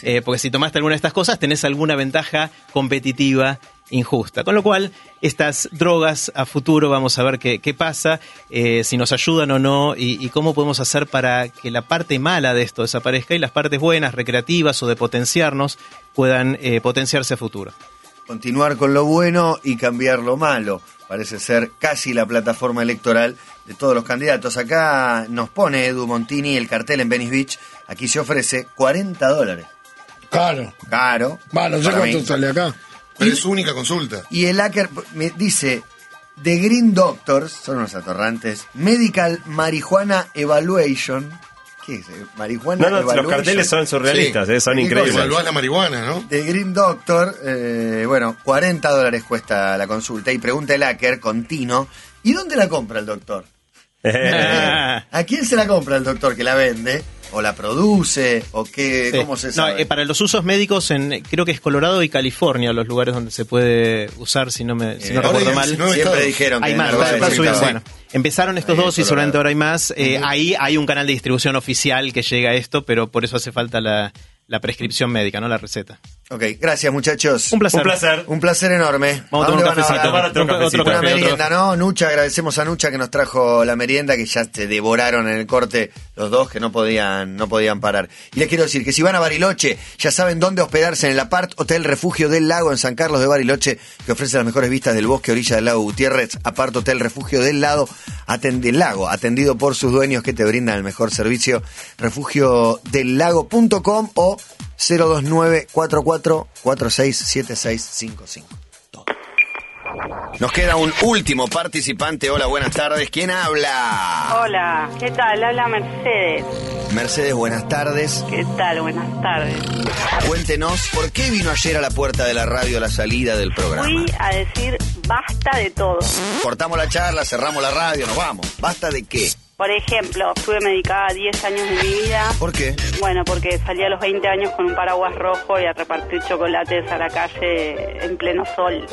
Eh, porque si tomaste alguna de estas cosas tenés alguna ventaja competitiva injusta. Con lo cual, estas drogas a futuro vamos a ver qué, qué pasa, eh, si nos ayudan o no y, y cómo podemos hacer para que la parte mala de esto desaparezca y las partes buenas, recreativas o de potenciarnos puedan eh, potenciarse a futuro. Continuar con lo bueno y cambiar lo malo. Parece ser casi la plataforma electoral de todos los candidatos. Acá nos pone Edu Montini el cartel en Venice Beach. Aquí se ofrece 40 dólares. Caro. Va, no sé para cuánto mí. sale acá. Pero es su única consulta. Y el hacker me dice, The Green Doctors, son unos atorrantes, Medical Marijuana Evaluation. ¿Qué es? Marijuana No, no, los Evaluation. carteles son surrealistas, Sí. eh, son ¿Qué increíbles. Evaluás la marihuana, ¿no? The Green Doctor, eh, bueno, 40 dólares cuesta la consulta. Y pregunta el hacker con Tino, ¿y dónde la compra el doctor? ¿A quién se la compra el doctor que la vende? ¿O la produce? ¿O qué? Sí. ¿Cómo se No, sabe? eh, para los usos médicos, en, creo que es Colorado y California los lugares donde se puede usar, si no, me, si no Eh, ahora recuerdo mal. 19 Siempre dijeron que Hay más, está- subiendo. sí. Bueno, empezaron estos Ahí, dos y seguramente ahora hay más. Eh, Ahí hay un canal de distribución oficial que llega a esto, pero por eso hace falta la, la prescripción médica, no la receta. Ok, gracias muchachos. Un placer. Un placer. Un placer enorme. Vamos a tomar un van cafecito. Tomar otro Un- cafecito. Una otro- merienda, ¿no? Nucha, agradecemos a Nucha que nos trajo la merienda, que ya se devoraron en el corte los dos, que no podían, no podían parar. Y les quiero decir que si van a Bariloche, ya saben dónde hospedarse en el Apart Hotel Refugio del Lago en San Carlos de Bariloche, que ofrece las mejores vistas del bosque orilla del lago Gutiérrez. Apart Hotel Refugio del Lago, atend- del lago, atendido por sus dueños que te brindan el mejor servicio. Refugiodellago.com o 029 44 46 7655. Nos queda un último participante. Hola, buenas tardes. ¿Quién habla? Hola, ¿qué tal? Habla Mercedes. Mercedes, buenas tardes. ¿Qué tal? Buenas tardes. Cuéntenos, ¿por qué vino ayer a la puerta de la radio a la salida del programa? Fui a decir basta de todo. Cortamos la charla, cerramos la radio, nos vamos. ¿Basta de qué? Por ejemplo, estuve medicada 10 años de mi vida. ¿Por qué? Bueno, porque salí a los 20 años con un paraguas rojo y a repartir chocolates a la calle en pleno sol.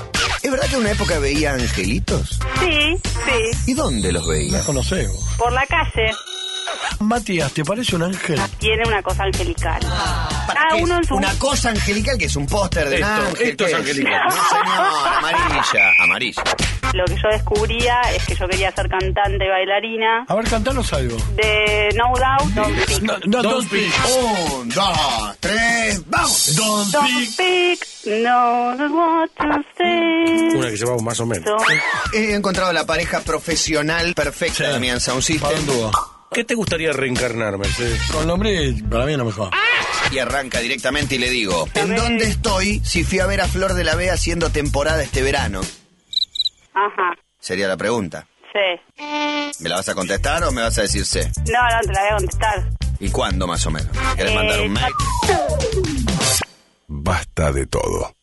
¿Es verdad que en una época veía angelitos? Sí, sí, ¿Y dónde los veía? No conocemos. por la calle Matías, ¿te parece un ángel? tiene una cosa angelical. Cada ¿Qué uno en su... Una cosa angelical que es un póster de un Esto, ángel. esto ¿qué es angelical. No, señor, amarilla. Amarilla. Lo que yo descubría es que yo quería ser cantante y bailarina. A ver, cantanos algo. De No Doubt, Don't Speak. No, no, don't speak. Un, dos, tres, ¡vamos! Don't Don't speak. speak, no what to say. Una que llevamos más o menos. He encontrado la pareja profesional perfecta, Sí. Damián Sound Para System. ¿Qué te gustaría reencarnar, Mercedes? Con nombre, para mí no me joda. Y arranca directamente y le digo, ¿en dónde estoy si fui a ver a Flor de la Vega haciendo temporada este verano? Ajá, Sería la pregunta. sí. ¿Me la vas a contestar o me vas a decir sí? No, no, te la voy a contestar. ¿Y cuándo más o menos? ¿Querés Eh, mandar un mail? Basta de todo.